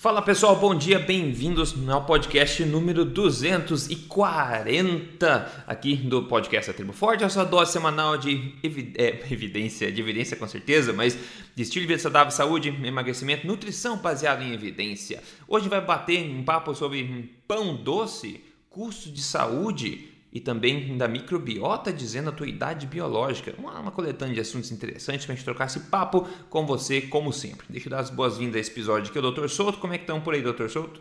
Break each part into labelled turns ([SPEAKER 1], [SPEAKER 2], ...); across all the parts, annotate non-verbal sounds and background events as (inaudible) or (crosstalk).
[SPEAKER 1] Fala pessoal, bom dia, bem-vindos ao podcast número 240 aqui do podcast A Tribo Forte, a sua dose semanal de evi é, evidência, de evidência com certeza, mas de estilo de vida saudável, saúde, emagrecimento, nutrição baseada em evidência. Hoje vai bater um papo sobre pão doce, custo de saúde e também da microbiota dizendo a tua idade biológica. Uma, uma coletânea de assuntos interessantes para a gente trocar esse papo com você, como sempre. Deixa eu dar as boas-vindas a esse episódio aqui, o Dr. Souto. Como é que estão por aí, Dr. Souto?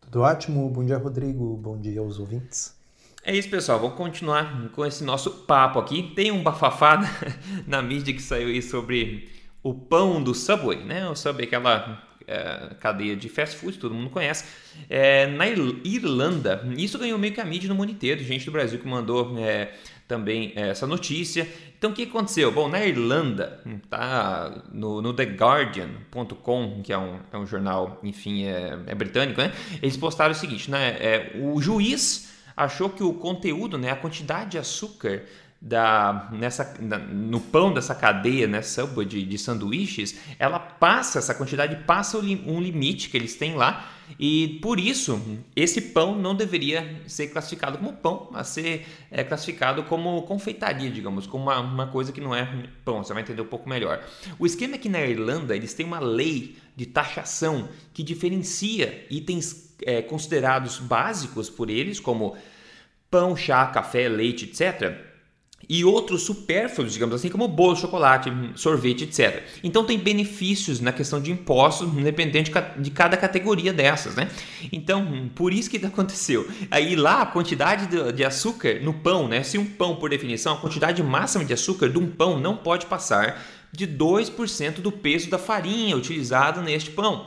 [SPEAKER 2] Tudo ótimo. Bom dia, Rodrigo. Bom dia aos ouvintes.
[SPEAKER 1] É isso, pessoal. Vamos continuar com esse nosso papo aqui. Tem um bafafada (laughs) na mídia que saiu aí sobre o pão do Subway, né? O Subway, aquela é, cadeia de fast food, todo mundo conhece, é, na Irlanda. Isso ganhou meio que a mídia no mundo inteiro, gente do Brasil que mandou é, também é, essa notícia. Então o que aconteceu? Bom, na Irlanda, tá no, no TheGuardian.com, que é um, é um jornal, enfim, é, é, britânico, né? Eles postaram o seguinte, né? É, o juiz achou que o conteúdo, né, a quantidade de açúcar da, nessa, na, no pão dessa cadeia, né, de, de sanduíches, ela passa, essa quantidade passa um limite que eles têm lá e por isso esse pão não deveria ser classificado como pão, mas ser é, classificado como confeitaria, digamos, como uma, uma coisa que não é pão, você vai entender um pouco melhor. O esquema é que na Irlanda eles têm uma lei de taxação que diferencia itens é, considerados básicos por eles, como pão, chá, café, leite, etc., e outros supérfluos, digamos assim, como bolo, chocolate, sorvete, etc. Então tem benefícios na questão de impostos, independente de cada categoria dessas, né? Então, por isso que (laughs) aconteceu. Aí lá a quantidade de açúcar no pão, né? Se um pão, por definição, a quantidade máxima de açúcar de um pão não pode passar de 2% do peso da farinha utilizado neste pão.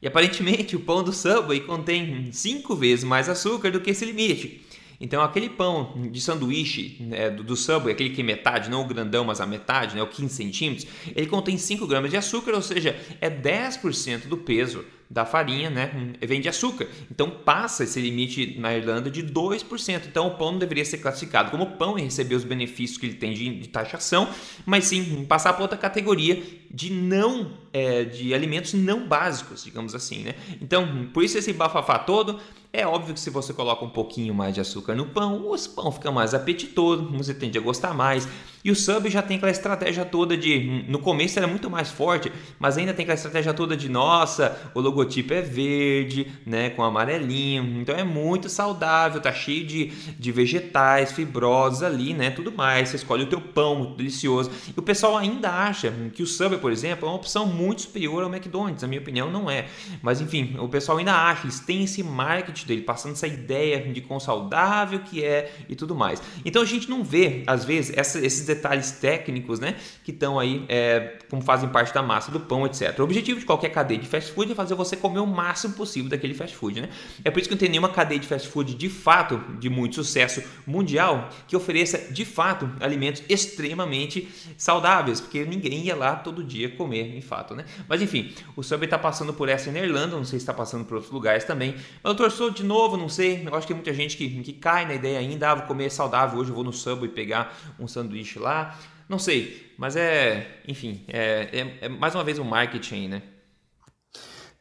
[SPEAKER 1] E aparentemente o pão do Subway contém 5 vezes mais açúcar do que esse limite. Então, aquele pão de sanduíche né, do, do Subway, aquele que é metade, não o grandão, mas a metade, né, o 15 centímetros, ele contém 5 gramas de açúcar, ou seja, é 10% do peso da farinha, né, vem de açúcar. Então passa esse limite na Irlanda de 2%. Então o pão não deveria ser classificado como pão e receber os benefícios que ele tem de, de taxação, mas sim passar para outra categoria de não é, de alimentos não básicos, digamos assim, né? Então por isso esse bafafá todo. É óbvio que se você coloca um pouquinho mais de açúcar no pão, o pão fica mais apetitoso, você tende a gostar mais. E o sub já tem aquela estratégia toda de. No começo era muito mais forte, mas ainda tem aquela estratégia toda de nossa, o logotipo é verde, né? Com amarelinho. Então é muito saudável, tá cheio de, de vegetais, fibrosos ali, né? Tudo mais. Você escolhe o teu pão, muito delicioso. E o pessoal ainda acha que o sub, por exemplo, é uma opção muito superior ao McDonald's. Na minha opinião, não é. Mas enfim, o pessoal ainda acha, eles têm esse marketing dele, passando essa ideia de quão saudável que é e tudo mais. Então a gente não vê, às vezes, essa, esses detalhes técnicos, né, que estão aí, é, como fazem parte da massa do pão, etc. O objetivo de qualquer cadeia de fast food é fazer você comer o máximo possível daquele fast food, né? É por isso que não tem nenhuma cadeia de fast food de fato de muito sucesso mundial que ofereça de fato alimentos extremamente saudáveis, porque ninguém ia lá todo dia comer, em fato, né? Mas enfim, o Subway está passando por essa na Irlanda, não sei se está passando por outros lugares também. Mas eu torço de novo, não sei. Eu acho que tem muita gente que, que cai na ideia ainda, ah, vou comer saudável hoje, eu vou no Subway pegar um sanduíche lá. Não sei, mas é, enfim, é, é, é mais uma vez um marketing, né?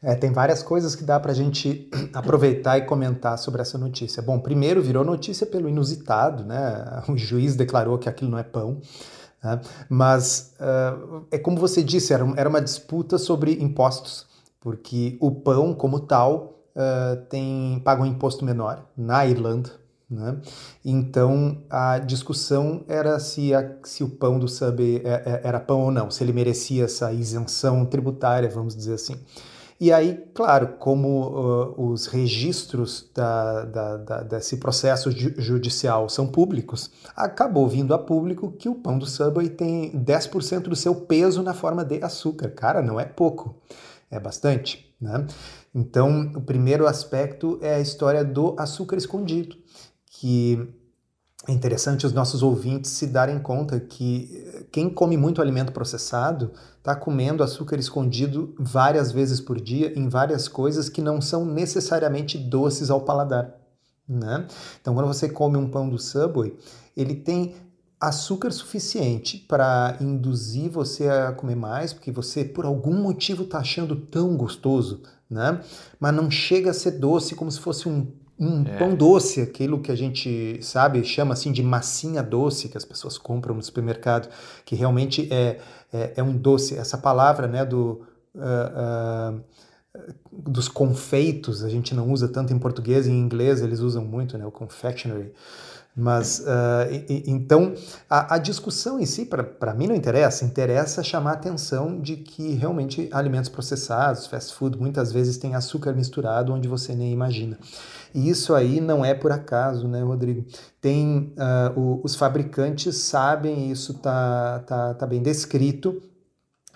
[SPEAKER 2] É, tem várias coisas que dá para a gente (clears throat) aproveitar e comentar sobre essa notícia. Bom, primeiro virou notícia pelo inusitado, né? (laughs) O juiz declarou que aquilo não é pão. Né? Mas uh, é como você disse, era, era uma disputa sobre impostos, porque o pão, como tal, tem paga um imposto menor na Irlanda, né? Então a discussão era se, a, se o pão do sub é, é, era pão ou não, se ele merecia essa isenção tributária, vamos dizer assim. E aí, claro, como uh, os registros da, da, da, desse processo judicial são públicos, acabou vindo a público que o pão do Subway tem 10% do seu peso na forma de açúcar. Cara, não é pouco, é bastante. Né? Então, o primeiro aspecto é a história do açúcar escondido que é interessante os nossos ouvintes se darem conta que eh, quem come muito alimento processado está comendo açúcar escondido várias vezes por dia em várias coisas que não são necessariamente doces ao paladar. Né? Então, quando você come um pão do Subway, ele tem açúcar suficiente para induzir você a comer mais, porque você, por algum motivo, está achando tão gostoso né? Mas não chega a ser doce como se fosse um, um é. pão doce, aquilo que a gente sabe, chama assim de massinha doce que as pessoas compram no supermercado, que realmente é, é, é um doce. Essa palavra, né, do uh, uh, dos confeitos, a gente não usa tanto em português, em inglês eles usam muito, né, o confectionery. Mas, uh, e, então, a, a, discussão em si, para mim, não interessa. Interessa chamar a atenção de que realmente alimentos processados, fast food, muitas vezes tem açúcar misturado onde você nem imagina. E isso aí não é por acaso, né, Rodrigo? Tem, uh, o, os fabricantes sabem, isso está tá, tá bem descrito,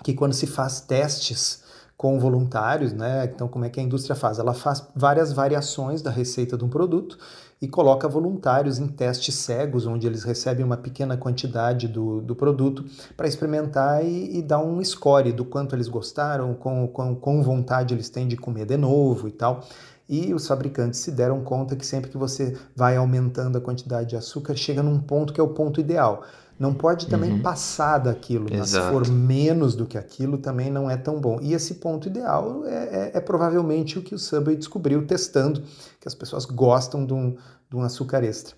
[SPEAKER 2] que quando se faz testes com voluntários, né? Então, como é que a indústria faz? Ela faz várias variações da receita de um produto e coloca voluntários em testes cegos, onde eles recebem uma pequena quantidade do, do produto para experimentar e, e, dar um score do quanto eles gostaram, com, com, com vontade eles têm de comer de novo e tal. E os fabricantes se deram conta que sempre que você vai aumentando a quantidade de açúcar, chega num ponto que é o ponto ideal. Não pode também uhum. passar daquilo, mas se for menos do que aquilo, também não é tão bom. E esse ponto ideal é, é, é provavelmente o que o Subway descobriu testando, que as pessoas gostam de um, de um açúcar extra.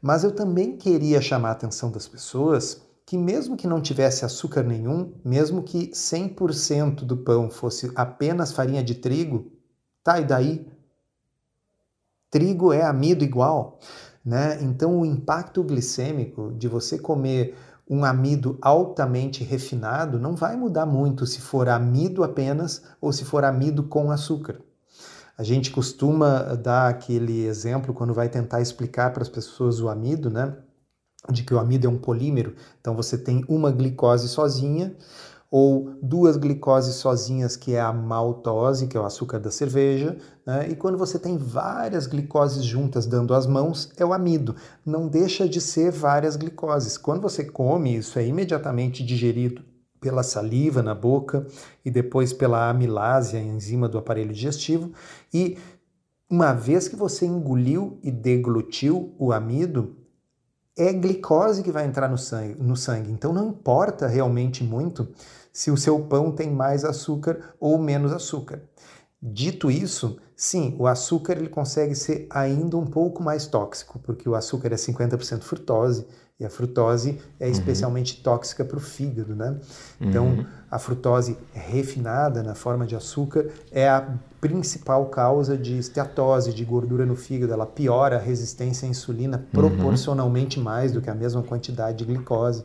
[SPEAKER 2] Mas eu também queria chamar a atenção das pessoas que mesmo que não tivesse açúcar nenhum, mesmo que 100% do pão fosse apenas farinha de trigo, tá, e daí? Trigo é amido igual. Né? Então, o impacto glicêmico de você comer um amido altamente refinado não vai mudar muito se for amido apenas ou se for amido com açúcar. A gente costuma dar aquele exemplo quando vai tentar explicar para as pessoas o amido, né? De que o amido é um polímero. Então você tem uma glicose sozinha, ou duas glicoses sozinhas, que é a maltose, que é o açúcar da cerveja, né? e quando você tem várias glicoses juntas dando as mãos, é o amido. Não deixa de ser várias glicoses. Quando você come, isso é imediatamente digerido pela saliva na boca e depois pela amilase, a enzima do aparelho digestivo, e uma vez que você engoliu e deglutiu o amido, é glicose que vai entrar no sangue, no sangue. Então não importa realmente muito se o seu pão tem mais açúcar ou menos açúcar. Dito isso, sim, o açúcar ele consegue ser ainda um pouco mais tóxico, porque o açúcar é 50% frutose e a frutose é uhum. especialmente tóxica para o fígado, né? Então, uhum. a frutose refinada na forma de açúcar é a principal causa de esteatose, de gordura no fígado. Ela piora a resistência à insulina uhum. proporcionalmente mais do que a mesma quantidade de glicose.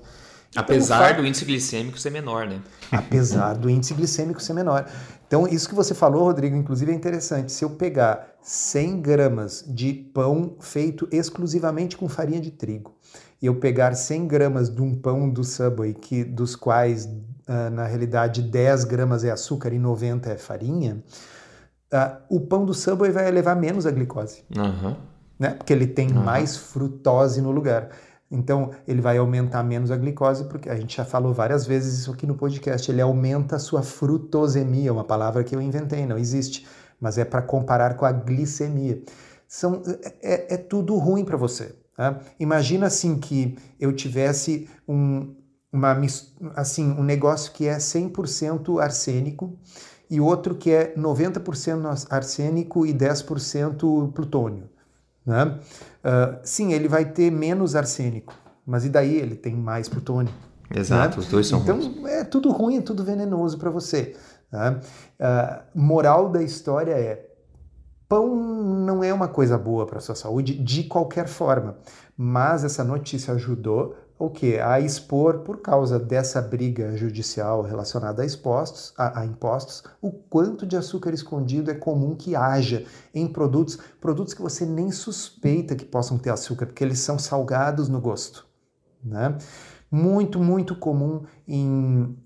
[SPEAKER 1] Então, Apesar do índice glicêmico ser menor, né?
[SPEAKER 2] Apesar do índice glicêmico ser menor. Então, isso que você falou, Rodrigo, inclusive é interessante. Se eu pegar 100 gramas de pão feito exclusivamente com farinha de trigo e eu pegar 100 gramas de um pão do Subway, que, dos quais, uh, na realidade, 10 gramas é açúcar e 90 é farinha, uh, o pão do Subway vai elevar menos a glicose. Uhum. Né? Porque ele tem uhum. mais frutose no lugar. Então, ele vai aumentar menos a glicose, porque a gente já falou várias vezes isso aqui no podcast. Ele aumenta a sua frutosemia, uma palavra que eu inventei, não existe, mas é para comparar com a glicemia. São, é, é tudo ruim para você. Tá? Imagina assim que eu tivesse um, uma, assim, um negócio que é 100% arsênico e outro que é 90% arsênico e 10% plutônio. Né? Uh, sim, ele vai ter menos arsênico, mas e daí ele tem mais plutônio?
[SPEAKER 1] Exato,
[SPEAKER 2] né?
[SPEAKER 1] os dois são
[SPEAKER 2] Então
[SPEAKER 1] ruins.
[SPEAKER 2] é tudo ruim, é tudo venenoso para você. Né? Uh, moral da história é: pão não é uma coisa boa para sua saúde de qualquer forma, mas essa notícia ajudou o que? A expor, por causa dessa briga judicial relacionada a, expostos, a, a, impostos, o quanto de açúcar escondido é comum que haja em produtos, produtos que você nem suspeita que possam ter açúcar, porque eles são salgados no gosto. Né? Muito, muito comum em,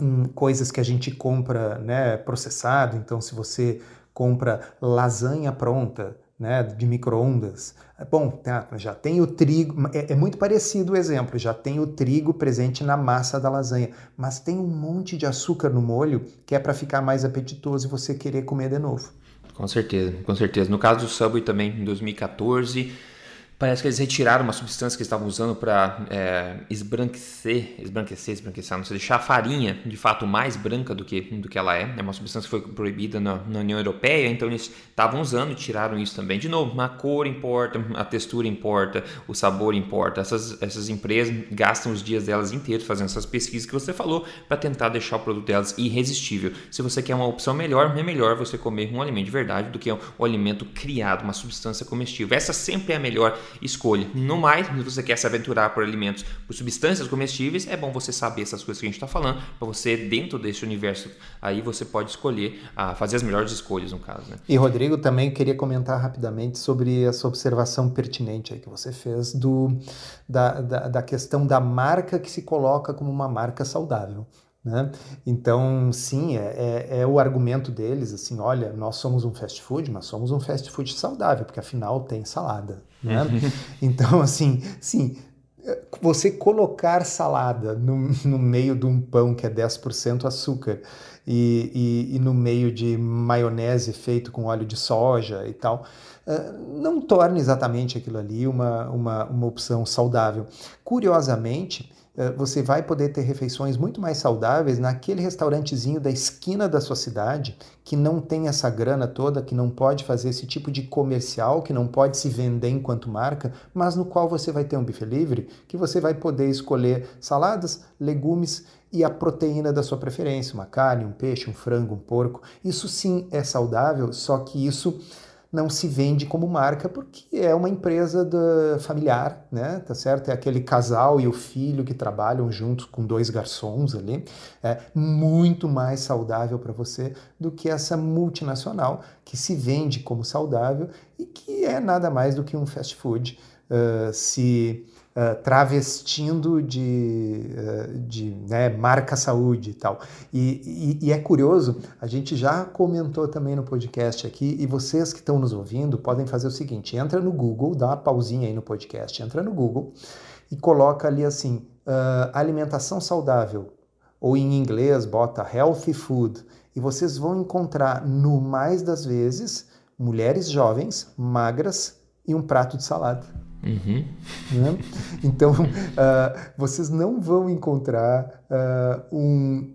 [SPEAKER 2] em coisas que a gente compra né, processado. Então, se você compra lasanha pronta, né, de microondas. Bom, tá, já tem o trigo, é, é, muito parecido o exemplo, já tem o trigo presente na massa da lasanha, mas tem um monte de açúcar no molho que é para ficar mais apetitoso e você querer comer de novo.
[SPEAKER 1] Com certeza, com certeza. No caso do Subway também, em 2014, Parece que eles retiraram uma substância que eles estavam usando para é, esbranquecer, esbranquecer, esbranquecer, não sei, deixar a farinha de fato mais branca do que, do que ela é. É uma substância que foi proibida na, na União Europeia, então eles estavam usando e tiraram isso também. De novo, a cor importa, a textura importa, o sabor importa. Essas, essas empresas gastam os dias delas inteiros fazendo essas pesquisas que você falou para tentar deixar o produto delas irresistível. Se você quer uma opção melhor, é melhor você comer um alimento de verdade do que um alimento criado, uma substância comestível. Essa sempre é a melhor escolha. No mais, se você quer se aventurar por alimentos, por substâncias comestíveis, é bom você saber essas coisas que a gente está falando, para você, dentro desse universo, aí você pode escolher, a fazer as melhores escolhas, no caso. Né?
[SPEAKER 2] E, Rodrigo, também queria comentar rapidamente sobre essa observação pertinente aí que você fez do, da, da, da questão da marca que se coloca como uma marca saudável. Né? Então, sim, é, é, é, o argumento deles, assim, olha, nós somos um fast food, mas somos um fast food saudável, porque afinal tem salada, né? (laughs) Então, assim, sim, você colocar salada no, no meio de um pão que é 10% açúcar e, e, e, no meio de maionese feito com óleo de soja e tal, eh, não torna exatamente aquilo ali uma, uma, uma opção saudável. Curiosamente, você vai poder ter refeições muito mais saudáveis naquele restaurantezinho da esquina da sua cidade, que não tem essa grana toda, que não pode fazer esse tipo de comercial, que não pode se vender enquanto marca, mas no qual você vai ter um buffet livre, que você vai poder escolher saladas, legumes e a proteína da sua preferência, uma carne, um peixe, um frango, um porco. Isso sim é saudável, só que isso não se vende como marca porque é uma empresa familiar, né? Tá certo? É aquele casal e o filho que trabalham juntos com dois garçons ali. É muito mais saudável para você do que essa multinacional que se vende como saudável e que é nada mais do que um fast food. Uh, se uh, travestindo de, uh, de né, marca saúde e tal. E, e, e, é curioso, a gente já comentou também no podcast aqui, e vocês que estão nos ouvindo podem fazer o seguinte: entra no Google, dá uma pausinha aí no podcast, entra no Google e coloca ali assim: uh, alimentação saudável, ou em inglês bota healthy food, e vocês vão encontrar no mais das vezes mulheres jovens, magras e um prato de salada. Uhum. Né? Então, uh, (laughs) vocês não vão encontrar uh, um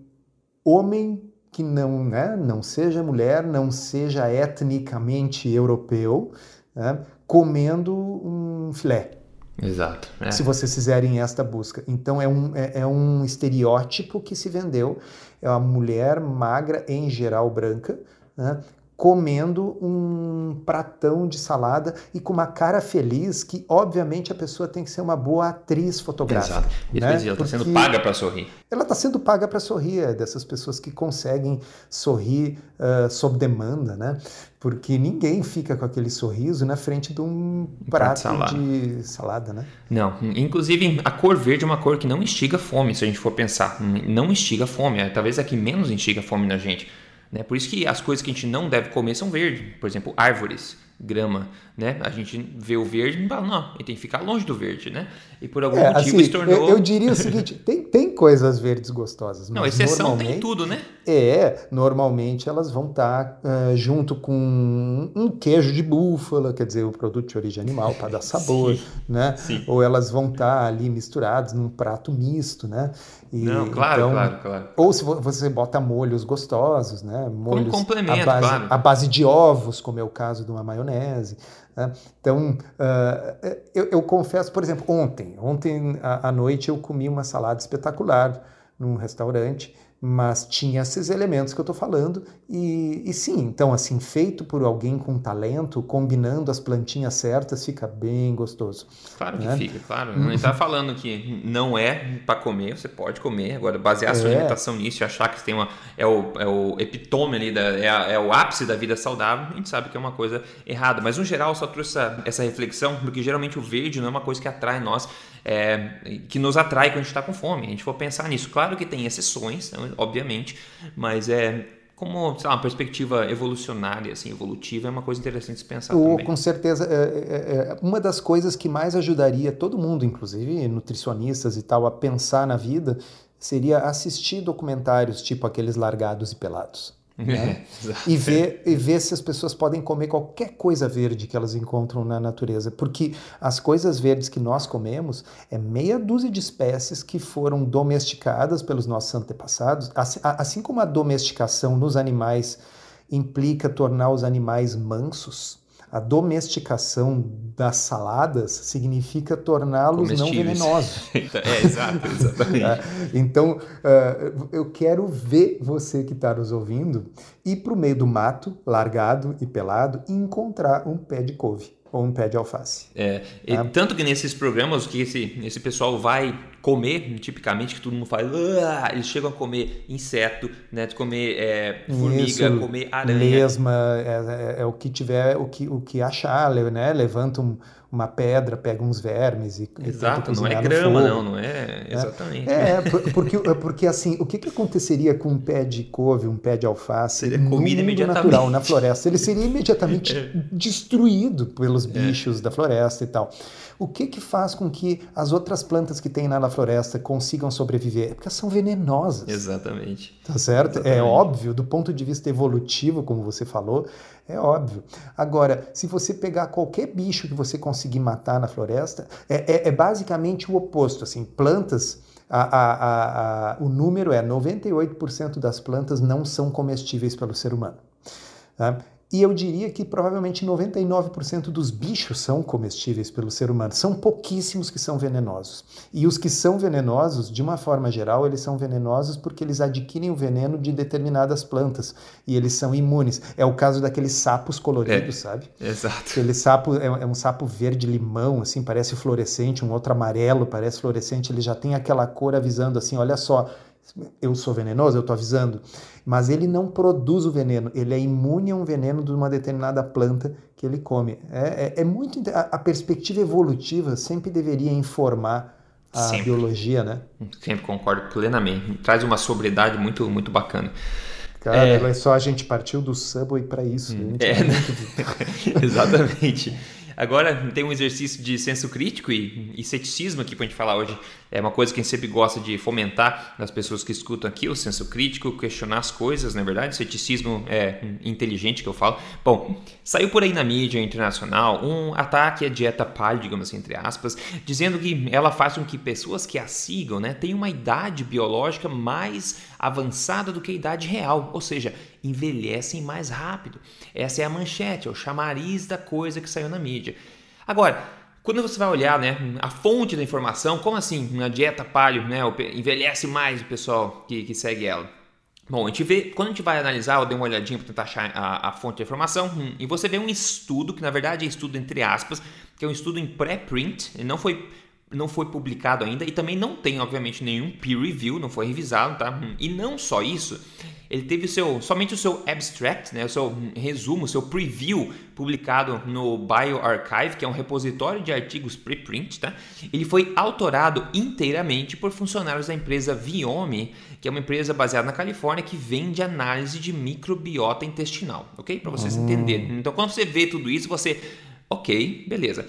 [SPEAKER 2] homem que não, né, não seja mulher, não seja etnicamente europeu, né, comendo um filé.
[SPEAKER 1] Exato.
[SPEAKER 2] É. Se vocês fizerem esta busca. Então, é um, é, é um estereótipo que se vendeu. É uma mulher magra, em geral branca, né, comendo um pratão de salada e com uma cara feliz que, obviamente, a pessoa tem que ser uma boa atriz fotográfica. Exato.
[SPEAKER 1] Né? ela está sendo paga para sorrir.
[SPEAKER 2] Ela está sendo paga para sorrir, é dessas pessoas que conseguem sorrir uh, sob demanda, né? Porque ninguém fica com aquele sorriso na frente de um prato, de, salada. de salada, né?
[SPEAKER 1] Não, inclusive a cor verde é uma cor que não instiga fome, se a gente for pensar. Não instiga fome, é talvez a que menos instiga fome na gente. Né? Por isso que as coisas que a gente não deve comer são verdes. Por exemplo, árvores, grama. Né? A gente vê o verde e fala, não, ele tem que ficar longe do verde. Né? E por algum é, motivo
[SPEAKER 2] assim,
[SPEAKER 1] se tornou.
[SPEAKER 2] Eu, eu, diria o seguinte: (laughs) tem, tem coisas verdes gostosas.
[SPEAKER 1] não, exceção tem tudo, né?
[SPEAKER 2] É, normalmente elas vão estar uh, junto com um queijo de búfala, quer dizer, o produto de origem animal para dar (laughs) sabor. Sim, né? Sim. Ou elas vão estar ali misturadas num prato misto, né?
[SPEAKER 1] E, Não, claro, então, claro, claro.
[SPEAKER 2] Ou se você bota molhos gostosos, né? Molhos
[SPEAKER 1] como complemento,
[SPEAKER 2] à base,
[SPEAKER 1] claro.
[SPEAKER 2] à base de ovos, como é o caso de uma maionese. Né? Então, uh, eu, confesso, por exemplo, ontem, ontem à noite eu comi uma salada espetacular num restaurante mas tinha esses elementos que eu estou falando e, e, sim, então assim, feito por alguém com talento, combinando as plantinhas certas, fica bem gostoso.
[SPEAKER 1] Claro né? que fica, claro. Não está falando que não é para comer, você pode comer, agora basear a sua é. alimentação nisso e achar que tem uma, é, o, é o epitome ali, da, é, a, é, o ápice da vida saudável, a gente sabe que é uma coisa errada, mas no geral só trouxe essa, essa reflexão, porque geralmente o verde não é uma coisa que atrai nós, é, que nos atrai quando a gente está com fome. A gente for pensar nisso. Claro que tem exceções, né, obviamente, mas é como sei lá, uma perspectiva evolucionária, assim, evolutiva, é uma coisa interessante de pensar
[SPEAKER 2] oh,
[SPEAKER 1] também.
[SPEAKER 2] Com certeza. É, é, é, uma das coisas que mais ajudaria todo mundo, inclusive nutricionistas e tal, a pensar na vida seria assistir documentários tipo aqueles largados e pelados. Né? (laughs) e, ver, e ver se as pessoas podem comer qualquer coisa verde que elas encontram na natureza. Porque as coisas verdes que nós comemos é meia dúzia de espécies que foram domesticadas pelos nossos antepassados, assim, assim como a domesticação nos animais implica tornar os animais mansos a domesticação das saladas significa torná-los não venenosos. (laughs)
[SPEAKER 1] é, exato, exatamente. É,
[SPEAKER 2] então, uh, eu quero ver você que está nos ouvindo ir para o meio do mato, largado e pelado, e encontrar um pé de couve ou um pé de alface.
[SPEAKER 1] É, tá? Tanto que nesses programas que esse, esse pessoal vai comer, tipicamente, que todo mundo faz, eles chegam a comer inseto, né, de comer é, formiga, Isso, comer aranha.
[SPEAKER 2] Lesma, é, é, é, o que tiver, o que, o que achar, né? Levanta um, uma pedra, pega uns vermes e
[SPEAKER 1] Exato, não é grama, não, não é exatamente.
[SPEAKER 2] É, é porque, porque assim, o que, que aconteceria com um pé de couve, um pé de alface
[SPEAKER 1] seria comida imediatamente
[SPEAKER 2] natural na floresta? Ele seria imediatamente (laughs) é. destruído pelos é. bichos da floresta e tal. O que que faz com que as outras plantas que tem lá na floresta consigam sobreviver? É porque são venenosas.
[SPEAKER 1] Exatamente.
[SPEAKER 2] Tá certo? É Exatamente. É óbvio, do ponto de vista evolutivo, como você falou, é óbvio. Agora, se você pegar qualquer bicho que você conseguir matar na floresta, é, é, é basicamente o oposto. Assim, plantas, a, a, a, o número é 98% das plantas não são comestíveis pelo ser humano. Tá? E eu diria que provavelmente 99% dos bichos são comestíveis pelo ser humano. São pouquíssimos que são venenosos. E os que são venenosos, de uma forma geral, eles são venenosos porque eles adquirem o veneno de determinadas plantas e eles são imunes. É o caso daqueles sapos coloridos, é, sabe?
[SPEAKER 1] Exato.
[SPEAKER 2] Aquele sapo é, é um sapo verde-limão, assim, parece fluorescente, um outro amarelo, parece fluorescente. Ele já tem aquela cor avisando assim: olha só, eu sou venenoso, eu estou avisando, mas ele não produz o veneno, ele é imune a um veneno de uma determinada planta que ele come. É, é, é muito a, a, perspectiva evolutiva sempre deveria informar a sempre. biologia, né?
[SPEAKER 1] Sempre concordo plenamente. Traz uma sobriedade muito muito bacana.
[SPEAKER 2] Cara, é, é só a gente partiu do Subway para isso. Hum,
[SPEAKER 1] é, né? (laughs) Exatamente. Agora tem um exercício de senso crítico e, e ceticismo aqui para gente falar hoje. É uma coisa que a gente sempre gosta de fomentar nas pessoas que escutam aqui, o senso crítico, questionar as coisas, na é verdade. Ceticismo é inteligente que eu falo. Bom, saiu por aí na mídia internacional um ataque à dieta paleo, digamos assim, entre aspas, dizendo que ela faz com que pessoas que a sigam né, tenham uma idade biológica mais avançada do que a idade real, ou seja, envelhecem mais rápido. Essa é a manchete, é o chamariz da coisa que saiu na mídia. Agora, quando você vai olhar né, a fonte da informação, como assim na dieta paleo né, envelhece mais o pessoal que, que segue ela? Bom, a gente vê, quando a gente vai analisar, eu dei uma olhadinha para tentar achar a, a, fonte da informação, hum, e você vê um estudo, que na verdade é estudo entre aspas, que é um estudo em pré-print, não foi, não foi publicado ainda, e também não tem, obviamente, nenhum peer review, não foi revisado, tá? Hum, e não só isso, ele teve o seu, somente o seu abstract, né, o seu resumo, o seu preview publicado no bioRxiv, que é um repositório de artigos preprint, tá? Ele foi autorado inteiramente por funcionários da empresa Viome, que é uma empresa baseada na Califórnia que vende análise de microbiota intestinal, ok? Para vocês entenderem. Então, quando você vê tudo isso, você, ok, beleza.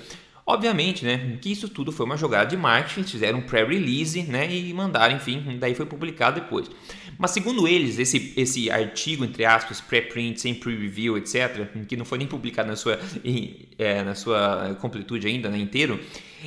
[SPEAKER 1] Obviamente, né, que isso tudo foi uma jogada de marketing, fizeram um pré-release, né, e mandaram, enfim, daí foi publicado depois. Mas segundo eles, esse, esse artigo, entre aspas, pré-print, sem pre-review, etc., que não foi nem publicado na sua, é, na sua completude ainda, né, inteiro,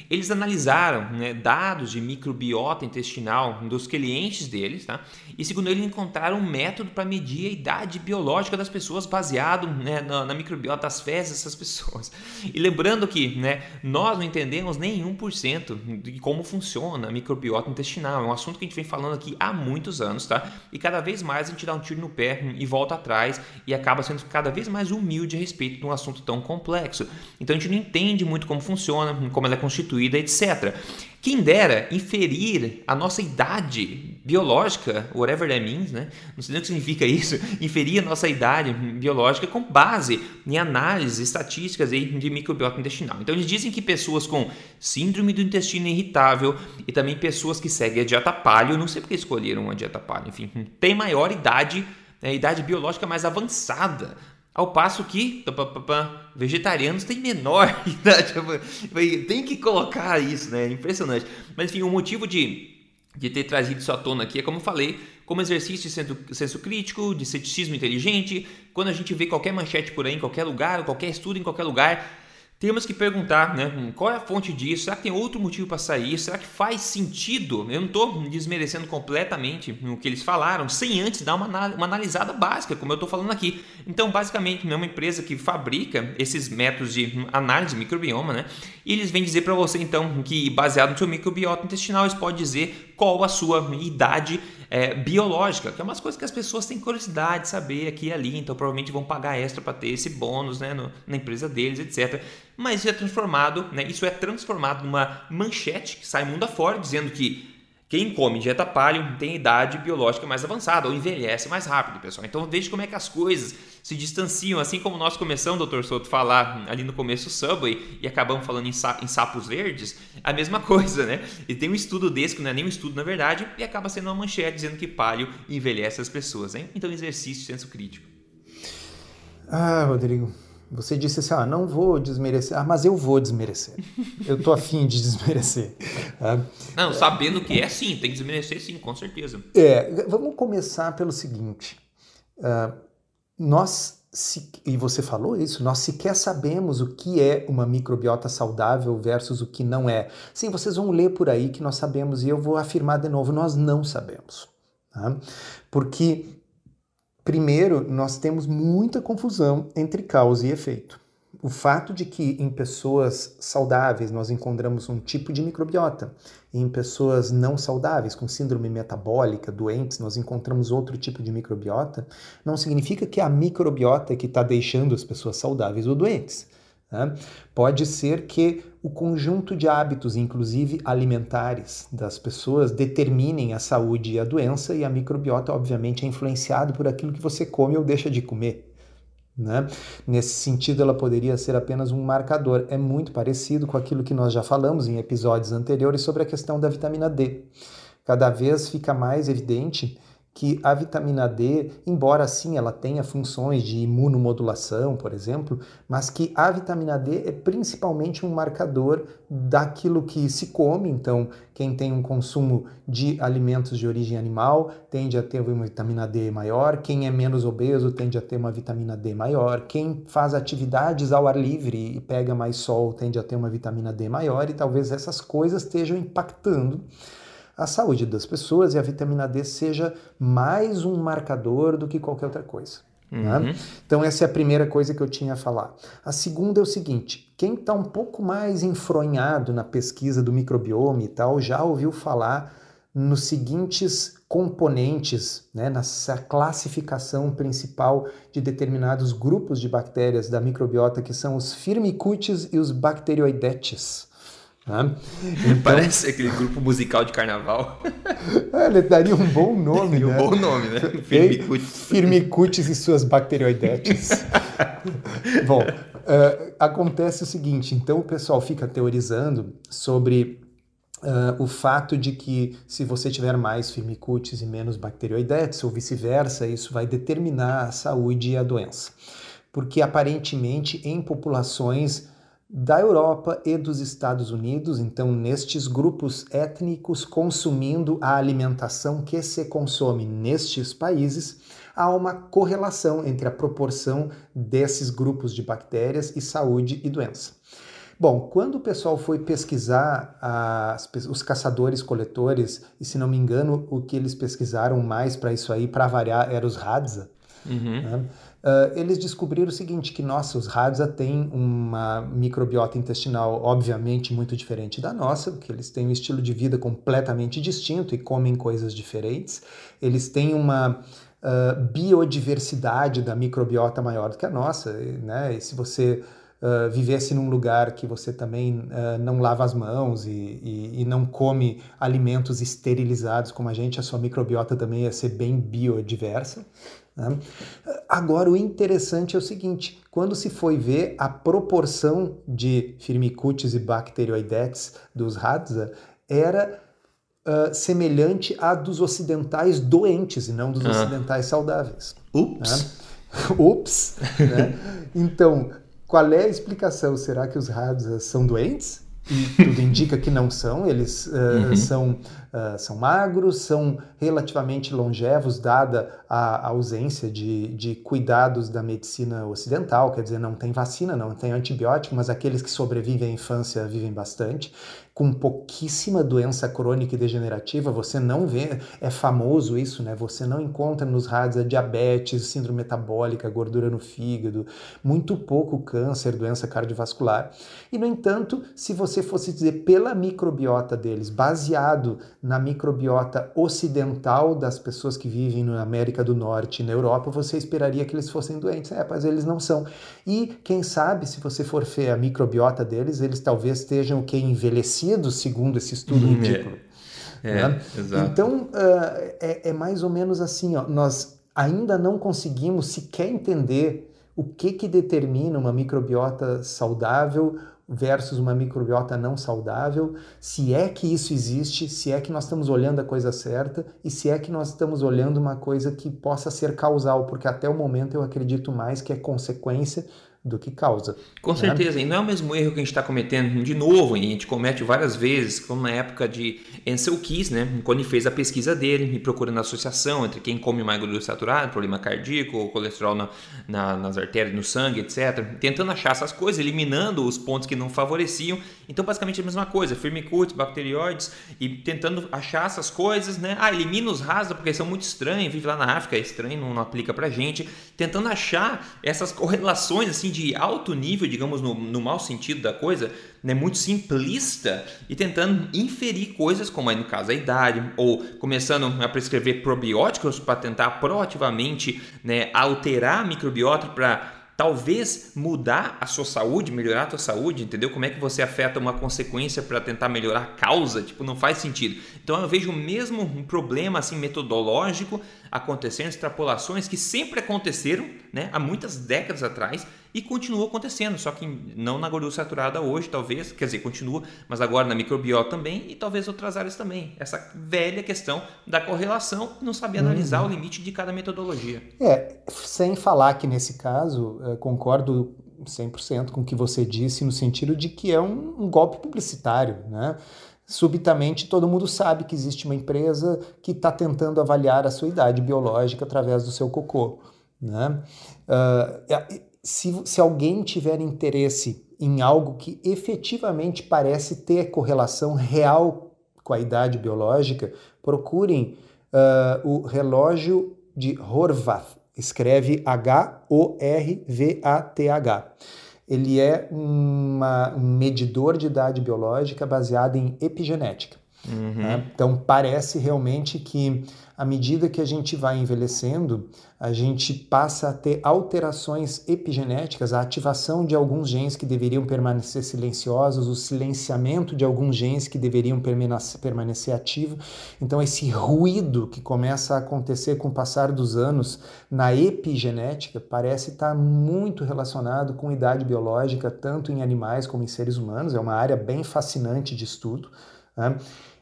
[SPEAKER 1] eles analisaram né, dados de microbiota intestinal dos clientes deles, tá? e segundo eles encontraram um método para medir a idade biológica das pessoas baseado né, na, na, microbiota das fezes dessas pessoas. E lembrando que né, nós não entendemos nem 1% de como funciona a microbiota intestinal, é um assunto que a gente vem falando aqui há muitos anos, tá? E cada vez mais a gente dá um tiro no pé e volta atrás e acaba sendo cada vez mais humilde a respeito de um assunto tão complexo. Então a gente não entende muito como funciona, como ela é constituída, etc. Quem dera inferir a nossa idade biológica, whatever that means, né? Não sei nem o que significa isso, (laughs) inferir a nossa idade biológica com base em análises estatísticas de microbiota intestinal. Então eles dizem que pessoas com síndrome do intestino irritável e também pessoas que seguem a dieta paleo, não sei porque escolheram a dieta paleo, enfim, tem maior idade, né, idade biológica mais avançada ao passo que vegetarianos têm menor (laughs) idade. Tem que colocar isso, né? Impressionante. Mas enfim, o motivo de, de ter trazido isso à tona aqui é como eu falei, como exercício de senso, senso crítico, de ceticismo inteligente. Quando a gente vê qualquer manchete por aí, em qualquer lugar, qualquer estudo em qualquer lugar, temos que perguntar, né? Hum, qual é a fonte disso? Será que tem outro motivo para sair? Será que faz sentido? Eu não estou desmerecendo completamente o que eles falaram, sem antes dar uma, uma analisada básica, como eu estou falando aqui. Então, basicamente, é uma empresa que fabrica esses métodos de análise de microbioma, né? E eles vêm dizer para você, então, que baseado no seu microbiota intestinal, eles podem dizer qual a sua idade é, biológica, que é umas coisas que as pessoas têm curiosidade de saber aqui e ali, então provavelmente vão pagar extra para ter esse bônus né, no, na empresa deles, etc. Mas isso é transformado, né, isso é transformado numa manchete que sai mundo afora, dizendo que quem come dieta paleo tem idade biológica mais avançada ou envelhece mais rápido, pessoal. Então veja como é que as coisas se distanciam, assim como nós começamos, doutor Souto, falar ali no começo Subway e acabamos falando em, em, sapos verdes, a mesma (laughs) coisa, né? E tem um estudo desse, que não é nem um estudo na verdade, e acaba sendo uma manchete dizendo que paleo envelhece as pessoas, hein? Então exercício senso crítico.
[SPEAKER 2] Ah, Rodrigo, você disse assim, ah, não vou desmerecer. Ah, mas eu vou desmerecer. (laughs) Eu tô afim de desmerecer.
[SPEAKER 1] Ah, não, sabendo que é sim, tem que desmerecer sim, com certeza.
[SPEAKER 2] É, vamos começar pelo seguinte. Uh, nós, se, e você falou isso, nós sequer sabemos o que é uma microbiota saudável versus o que não é. Sim, vocês vão ler por aí que nós sabemos, e eu vou afirmar de novo, nós não sabemos. Tá? Porque Primeiro, nós temos muita confusão entre causa e efeito. O fato de que em pessoas saudáveis nós encontramos um tipo de microbiota, e em pessoas não saudáveis, com síndrome metabólica, doentes, nós encontramos outro tipo de microbiota, não significa que é a microbiota que está deixando as pessoas saudáveis ou doentes. Né? Pode ser que o conjunto de hábitos, inclusive alimentares, das pessoas determinem a saúde e a doença, e a microbiota, obviamente, é influenciado por aquilo que você come ou deixa de comer. Né? Nesse sentido, ela poderia ser apenas um marcador. É muito parecido com aquilo que nós já falamos em episódios anteriores sobre a questão da vitamina D. Cada vez fica mais evidente que a vitamina D, embora sim ela tenha funções de imunomodulação, por exemplo, mas que a vitamina D é principalmente um marcador daquilo que se come. Então, quem tem um consumo de alimentos de origem animal tende a ter uma vitamina D maior, quem é menos obeso tende a ter uma vitamina D maior, quem faz atividades ao ar livre e pega mais sol tende a ter uma vitamina D maior, e talvez essas coisas estejam impactando a saúde das pessoas e a vitamina D seja mais um marcador do que qualquer outra coisa. Né? Uhum. Né? Então, essa é a primeira coisa que eu tinha a falar. A segunda é o seguinte: quem está um pouco mais enfronhado na pesquisa do microbioma e tal, já ouviu falar nos seguintes componentes, né, nessa classificação principal de determinados grupos de bactérias da microbiota, que são os firmicutes e os bacteroidetes.
[SPEAKER 1] Né? Então, Parece aquele grupo musical de carnaval. (laughs)
[SPEAKER 2] É, ele daria um bom nome, né?
[SPEAKER 1] um bom nome, né?
[SPEAKER 2] Firmicutes. Firmicutes e suas bacteroidetes. (laughs) bom, uh, acontece o seguinte, então o pessoal fica teorizando sobre uh, o fato de que se você tiver mais firmicutes e menos bacteroidetes, ou vice-versa, isso vai determinar a saúde e a doença. Porque aparentemente em populações da Europa e dos Estados Unidos, então nestes grupos étnicos consumindo a alimentação que se consome nestes países, há uma correlação entre a proporção desses grupos de bactérias e saúde e doença. Bom, quando o pessoal foi pesquisar as, os caçadores-coletores, e se não me engano, o que eles pesquisaram mais para isso aí, para variar, era os Hadza, uhum. né? Uh, eles descobriram o seguinte, que nossa, os Hadza têm uma microbiota intestinal obviamente muito diferente da nossa, porque eles têm um estilo de vida completamente distinto e comem coisas diferentes. Eles têm uma uh, biodiversidade da microbiota maior do que a nossa, né? E se você uh, vivesse num lugar que você também não lava as mãos e, e, e não come alimentos esterilizados como a gente, a sua microbiota também ia ser bem biodiversa. Né? Agora, o interessante é o seguinte: quando se foi ver a proporção de Firmicutes e Bacteroidetes dos Hadza, era uh, semelhante à dos ocidentais doentes e não dos ah. ocidentais saudáveis.
[SPEAKER 1] Ups!
[SPEAKER 2] Né? (laughs) Ups! né? Então, qual é a explicação? Será que os Hadza são doentes? E tudo indica que não são, eles uh, uhum. são uh, são magros, são relativamente longevos, dada a ausência de, de cuidados da medicina ocidental, quer dizer, não tem vacina, não tem antibiótico, mas aqueles que sobrevivem à infância vivem bastante com pouquíssima doença crônica e degenerativa, você não vê, é famoso isso, né? Você não encontra nos rádios a diabetes, síndrome metabólica, gordura no fígado, muito pouco câncer, doença cardiovascular. E no entanto, se você fosse dizer pela microbiota deles, baseado na microbiota ocidental das pessoas que vivem na América do Norte e na Europa, você esperaria que eles fossem doentes. É, mas eles não são. E quem sabe, se você for ver a microbiota deles, eles talvez estejam o que envelhecidos segundo esse estudo uhum. ridículo.
[SPEAKER 1] É, né?
[SPEAKER 2] Então, uh, é, é, mais ou menos assim, ó, nós ainda não conseguimos sequer entender o que, que determina uma microbiota saudável versus uma microbiota não saudável, se é que isso existe, se é que nós estamos olhando a coisa certa e se é que nós estamos olhando uma coisa que possa ser causal, porque até o momento eu acredito mais que é consequência do que causa.
[SPEAKER 1] Com né? certeza, e não é o mesmo erro que a gente está cometendo de novo, e a gente comete várias vezes, como na época de Ansel Keys, né, quando ele fez a pesquisa dele, me procurando a associação entre quem come mais gordura saturada, problema cardíaco, colesterol na, na, nas artérias, no sangue, etc., tentando achar essas coisas, eliminando os pontos que não favoreciam. Então, basicamente é a mesma coisa, firmicutes, bacterióides, e tentando achar essas coisas, né? Ah, elimina os rasa porque são muito estranhos, vive lá na África, é estranho, não, não aplica pra gente. Tentando achar essas correlações, assim, de alto nível, digamos, no, no mau sentido da coisa, né, muito simplista e tentando inferir coisas como aí no caso a idade, ou começando a prescrever probióticos para tentar proativamente né, alterar a microbiota para talvez mudar a sua saúde, melhorar a tua saúde, entendeu? Como é que você afeta uma consequência para tentar melhorar a causa? Tipo, não faz sentido. Então eu vejo o mesmo problema assim metodológico acontecendo, extrapolações que sempre aconteceram, né, há muitas décadas atrás e continua acontecendo, só que não na gordura saturada hoje, talvez, quer dizer, continua, mas agora na microbiota também e talvez outras áreas também. Essa velha questão da correlação e não saber analisar uhum. o limite de cada metodologia.
[SPEAKER 2] É, sem falar que nesse caso, eh, concordo 100% com o que você disse, no sentido de que é um, um golpe publicitário, né? Subitamente todo mundo sabe que existe uma empresa que está tentando avaliar a sua idade biológica através do seu cocô. Né? Uh, se, se alguém tiver interesse em algo que efetivamente parece ter correlação real com a idade biológica, procurem uh, o relógio de Horvath. Escreve H-O-R-V-A-T-H. Ele é uma, um medidor de idade biológica baseado em epigenética. Uhum. Né? Então parece realmente que à medida que a gente vai envelhecendo, a gente passa a ter alterações epigenéticas, a ativação de alguns genes que deveriam permanecer silenciosos, o silenciamento de alguns genes que deveriam permanecer ativos. Então, esse ruído que começa a acontecer com o passar dos anos na epigenética parece estar muito relacionado com idade biológica, tanto em animais como em seres humanos. É uma área bem fascinante de estudo. Né?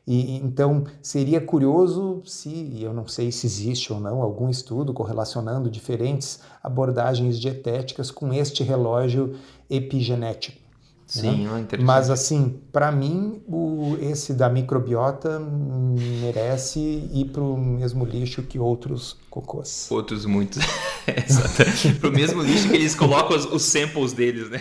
[SPEAKER 2] E, então seria curioso se, eu não sei se existe ou não, algum estudo correlacionando diferentes abordagens dietéticas com este relógio epigenético.
[SPEAKER 1] Sim, né?
[SPEAKER 2] é Mas assim, para mim, o, esse da microbiota merece ir para o mesmo lixo que outros cocôs.
[SPEAKER 1] Outros muitos. (laughs) para o mesmo lixo que eles colocam os, os, samples deles, né?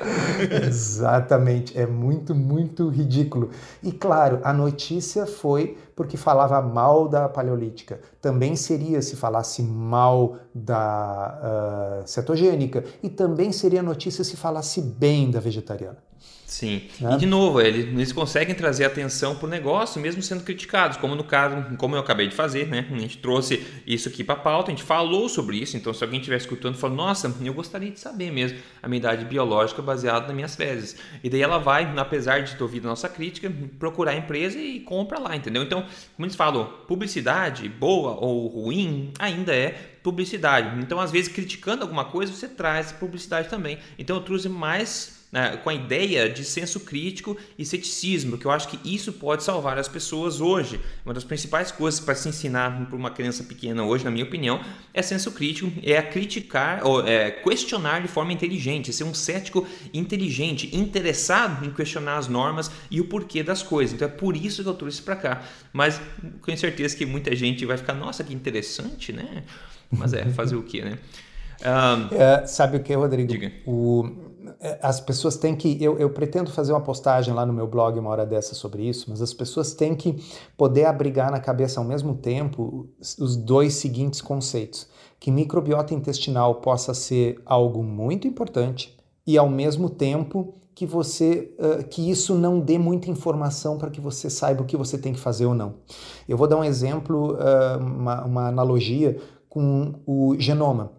[SPEAKER 2] Exatamente. É muito, muito ridículo. E claro, a notícia foi porque falava mal da paleolítica. Também seria se falasse mal da uh, cetogênica. E também seria notícia se falasse bem da vegetariana.
[SPEAKER 1] Sim. Né? E de novo, eles conseguem trazer atenção para o negócio, mesmo sendo criticados, como no caso, como eu acabei de fazer, né? A gente trouxe isso aqui para a pauta, a gente falou sobre isso, então se alguém estiver escutando falar, nossa, eu gostaria de saber mesmo a minha idade biológica baseada nas minhas fezes. E daí ela vai, apesar de ter ouvido a nossa crítica, procurar a empresa e compra lá, entendeu? Então, como eles falam, publicidade boa ou ruim ainda é publicidade. Então, às vezes, criticando alguma coisa, você traz publicidade também. Então, eu trouxe mais né, com a ideia de senso crítico e ceticismo, que eu acho que isso pode salvar as pessoas hoje. Uma das principais coisas para se ensinar para uma criança pequena hoje, na minha opinião, é senso crítico, é criticar ou é, questionar de forma inteligente, ser um cético inteligente, interessado em questionar as normas e o porquê das coisas. Então é por isso que eu trouxe para cá. Mas com certeza que muita gente vai ficar, nossa, que interessante, né? Mas é, fazer o quê, né?
[SPEAKER 2] Um, é, sabe o que, Rodrigo? Diga. O, é, as pessoas têm que. Eu, eu, pretendo fazer uma postagem lá no meu blog uma hora dessa sobre isso, mas as pessoas têm que poder abrigar na cabeça ao mesmo tempo os dois seguintes conceitos: que microbiota intestinal possa ser algo muito importante e ao mesmo tempo que você uh, que isso não dê muita informação para que você saiba o que você tem que fazer ou não. Eu vou dar um exemplo, uh, uma, uma analogia com o genoma.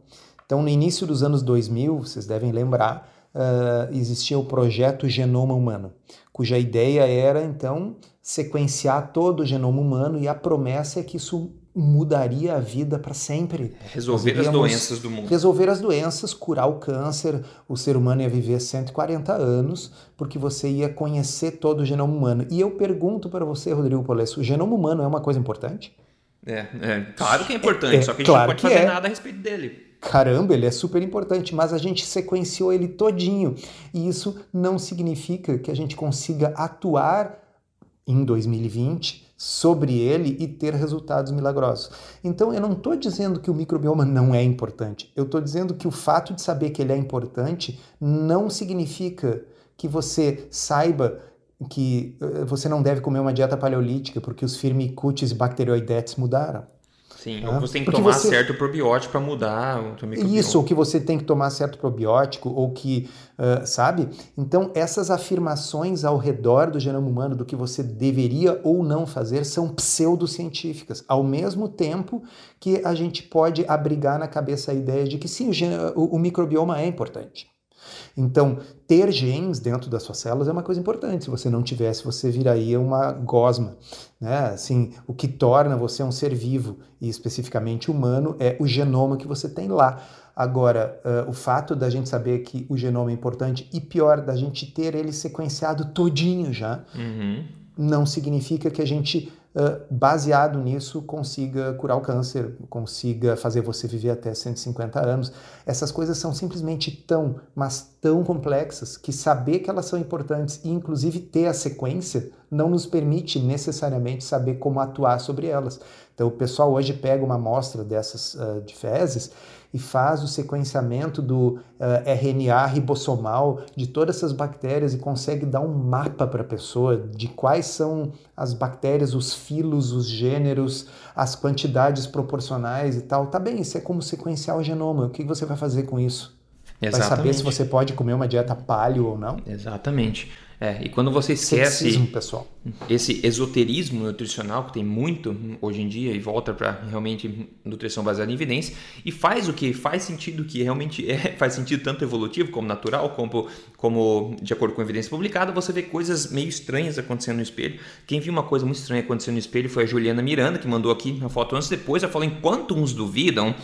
[SPEAKER 2] Então, no início dos anos 2000, vocês devem lembrar, uh, existia o projeto Genoma Humano, cuja ideia era, então, sequenciar todo o genoma humano e a promessa é que isso mudaria a vida para sempre.
[SPEAKER 1] Resolver as doenças do mundo.
[SPEAKER 2] Resolver as doenças, curar o câncer, o ser humano ia viver 140 anos, porque você ia conhecer todo o genoma humano. E eu pergunto para você, Rodrigo Polesso, o genoma humano é uma coisa importante?
[SPEAKER 1] É, é claro que é importante, é, só que a gente claro não pode fazer é. nada a respeito dele
[SPEAKER 2] caramba, ele é super importante, mas a gente sequenciou ele todinho. E isso não significa que a gente consiga atuar em 2020 sobre ele e ter resultados milagrosos. Então eu não estou dizendo que o microbioma não é importante. Eu estou dizendo que o fato de saber que ele é importante não significa que você saiba que eh, você não deve comer uma dieta paleolítica porque os firmicutes e bacteroidetes mudaram.
[SPEAKER 1] Sim, ou você tem que Porque tomar você... certo probiótico para mudar o
[SPEAKER 2] microbioma. Isso, ou que você tem que tomar certo probiótico, ou que, uh, sabe? Então, essas afirmações ao redor do genoma humano, do que você deveria ou não fazer, são pseudocientíficas. Ao mesmo tempo que a gente pode abrigar na cabeça a ideia de que sim, o, o microbioma é importante. Então, ter genes dentro das suas células é uma coisa importante. Se você não tivesse, você viraria uma gosma. Né? Assim, o que torna você um ser vivo, e especificamente humano, é o genoma que você tem lá. Agora, uh, o fato da gente saber que o genoma é importante e pior, da gente ter ele sequenciado todinho já, uhum. não significa que a gente baseado nisso, consiga curar o câncer, consiga fazer você viver até 150 anos. Essas coisas são simplesmente tão, mas tão complexas que saber que elas são importantes e, inclusive, ter a sequência não nos permite necessariamente saber como atuar sobre elas. Então, o pessoal hoje pega uma amostra dessas uh, de fezes e faz o sequenciamento do uh, eh, RNA ribossomal de todas essas bactérias e consegue dar um mapa para a pessoa de quais são as bactérias, os filos, os gêneros, as quantidades proporcionais e tal. Tá bem, isso é como sequenciar o genoma. O que você vai fazer com isso? Exatamente. Vai saber se você pode comer uma dieta paleo ou não?
[SPEAKER 1] Exatamente. É, e quando você esquece pessoal. esse esoterismo nutricional que tem muito hoje em dia e volta para realmente nutrição baseada em evidência e faz o que faz sentido que realmente é, (laughs) faz sentido tanto evolutivo como natural como como de acordo com evidência publicada você vê coisas meio estranhas acontecendo no espelho quem viu uma coisa muito estranha acontecendo no espelho foi a Juliana Miranda que mandou aqui uma foto antes depois ela falou enquanto uns duvidam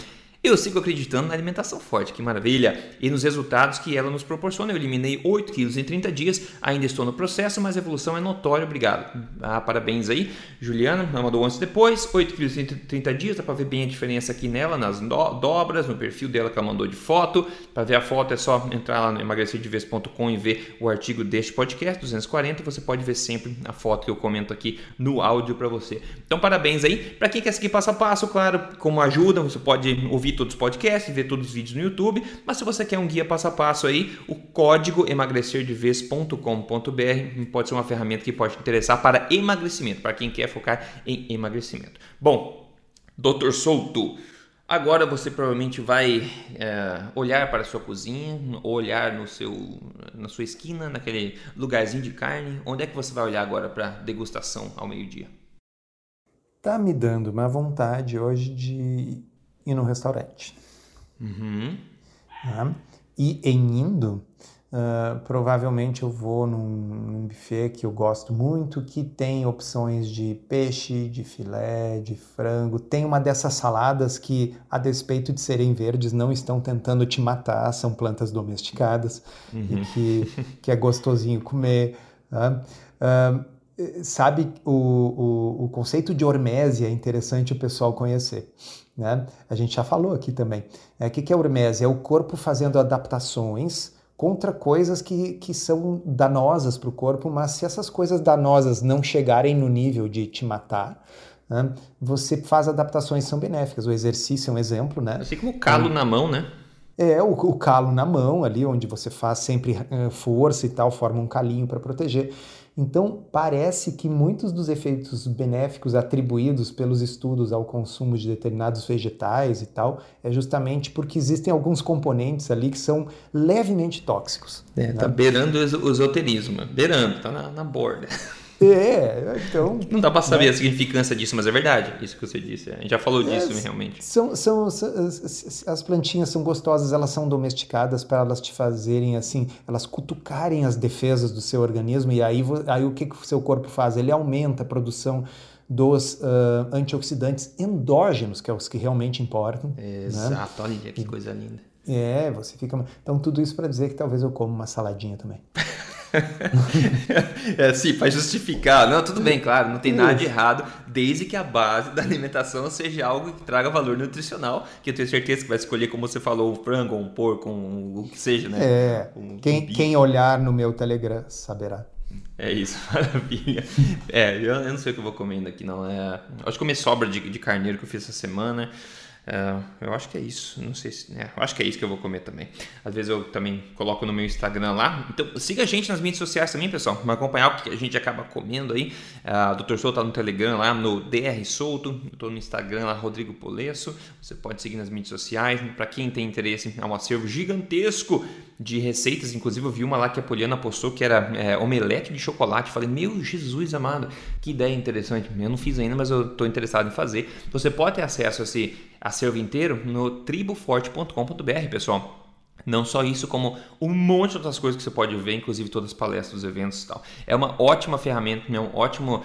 [SPEAKER 1] eu sigo acreditando na alimentação forte, que maravilha! E nos resultados que ela nos proporciona. Eu eliminei 8 quilos em 30 dias, ainda estou no processo, mas a evolução é notória, obrigado. Ah, parabéns aí, Juliana, mandou antes e depois, 8 quilos em 30 dias, dá para ver bem a diferença aqui nela, nas do dobras, no perfil dela que ela mandou de foto. Para ver a foto é só entrar lá no emagrecerdeves.com e ver o artigo deste podcast, 240, você pode ver sempre a foto que eu comento aqui no áudio para você. Então, parabéns aí. Para quem quer seguir passo a passo, claro, como ajuda, você pode ouvir todos os podcasts, ver todos os vídeos no YouTube, mas se você quer um guia passo a passo aí, o código emagrecerdevez.com.br pode ser uma ferramenta que pode te interessar para emagrecimento, para quem quer focar em emagrecimento. Bom, Dr. Souto, Agora você provavelmente vai é, olhar para a sua cozinha, olhar no seu, na sua esquina, naquele lugarzinho de carne. Onde é que você vai olhar agora para degustação ao meio-dia?
[SPEAKER 2] Tá me dando uma vontade hoje de ir no restaurante.
[SPEAKER 1] Uhum.
[SPEAKER 2] Né? E em indo, Uh, provavelmente eu vou num, num, buffet que eu gosto muito, que tem opções de peixe, de filé, de frango. Tem uma dessas saladas que, a despeito de serem verdes, não estão tentando te matar, são plantas domesticadas uhum. e que, que é gostosinho comer. Uh, sabe, o, o, o, conceito de hormésia é interessante o pessoal conhecer. Né? A gente já falou aqui também. É, o que, é hormésia? É o corpo fazendo adaptações contra coisas que, que são danosas para o corpo, mas se essas coisas danosas não chegarem no nível de te matar, né, você faz adaptações que são benéficas. O exercício é um exemplo, né?
[SPEAKER 1] Assim como o calo na mão, né?
[SPEAKER 2] É, o, o, calo na mão ali, onde você faz sempre uh, força e tal, forma um calinho para proteger. Então, parece que muitos dos efeitos benéficos atribuídos pelos estudos ao consumo de determinados vegetais e tal é justamente porque existem alguns componentes ali que são levemente tóxicos.
[SPEAKER 1] É, né? tá beirando o esoterismo, beirando, tá na, na borda. (laughs)
[SPEAKER 2] É, então.
[SPEAKER 1] Não dá para saber né? a significância disso, mas é verdade, isso que você disse. A gente já falou disso, é, realmente.
[SPEAKER 2] São, são, as plantinhas são gostosas, elas são domesticadas para elas te fazerem assim, elas cutucarem as defesas do seu organismo, e aí, aí o que, que o seu corpo faz? Ele aumenta a produção dos uh, antioxidantes endógenos, que é os que realmente importam.
[SPEAKER 1] Né? Exato, né? olha que coisa linda.
[SPEAKER 2] É, você fica. Então, tudo isso para dizer que talvez eu coma uma saladinha também. (laughs) (laughs)
[SPEAKER 1] é assim, para justificar. Não, tudo bem, claro, não tem nada de errado, desde que a base da alimentação seja algo que traga valor nutricional, que eu tenho certeza que vai escolher, como você falou, um frango, um porco, um, o que seja, né?
[SPEAKER 2] É, um, quem, um quem olhar no meu Telegram saberá.
[SPEAKER 1] É isso, (laughs) maravilha. É, eu, eu, não sei o que eu vou comendo aqui, não. É, acho que comer sobra de, de carneiro que eu fiz essa semana. Uh, eu acho que é isso. Não sei se. É, eu acho que é isso que eu vou comer também. Às vezes eu também coloco no meu Instagram lá. Então siga a gente nas mídias sociais também, pessoal. Para acompanhar o que a gente acaba comendo aí. Uh, o Dr. Souto tá no Telegram lá, no DR Souto. Eu tô no Instagram lá, Rodrigo Polesso. Você pode seguir nas mídias sociais. Para quem tem interesse, é um acervo gigantesco de receitas. Inclusive, eu vi uma lá que a Poliana postou que era é, omelete de chocolate. Falei, meu Jesus amado, que ideia interessante. Eu não fiz ainda, mas eu estou interessado em fazer. Você pode ter acesso a esse acervo inteiro no triboforte.com.br, pessoal. Não só isso, como um monte de outras coisas que você pode ver, inclusive todas as palestras, os eventos e tal. É uma ótima ferramenta, é um ótimo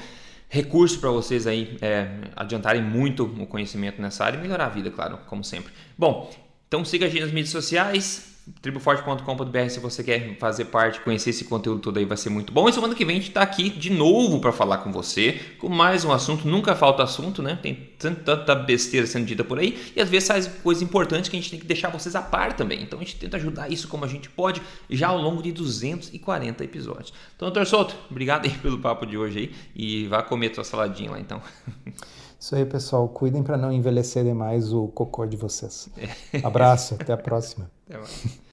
[SPEAKER 1] recurso para vocês aí é, adiantarem muito o conhecimento nessa área e melhorar a vida, claro, como sempre. Bom, então siga a gente nas mídias sociais, triboforte.com.br se você quer fazer parte, conhecer esse conteúdo todo aí, vai ser muito bom. E semana que vem a gente está aqui de novo para falar com você, com mais um assunto. Nunca falta assunto, né? Tem tanta besteira sendo dita por aí e às vezes faz coisas importantes que a gente tem que deixar vocês a par também. Então a gente tenta ajudar isso como a gente pode já ao longo de 240 episódios. Então, doutor Souto, obrigado aí pelo papo de hoje aí e vá comer sua saladinha lá então.
[SPEAKER 2] Isso aí, pessoal. Cuidem para não envelhecer demais o cocô de vocês. É. Abraço, até a próxima. (laughs) Até mais. (laughs)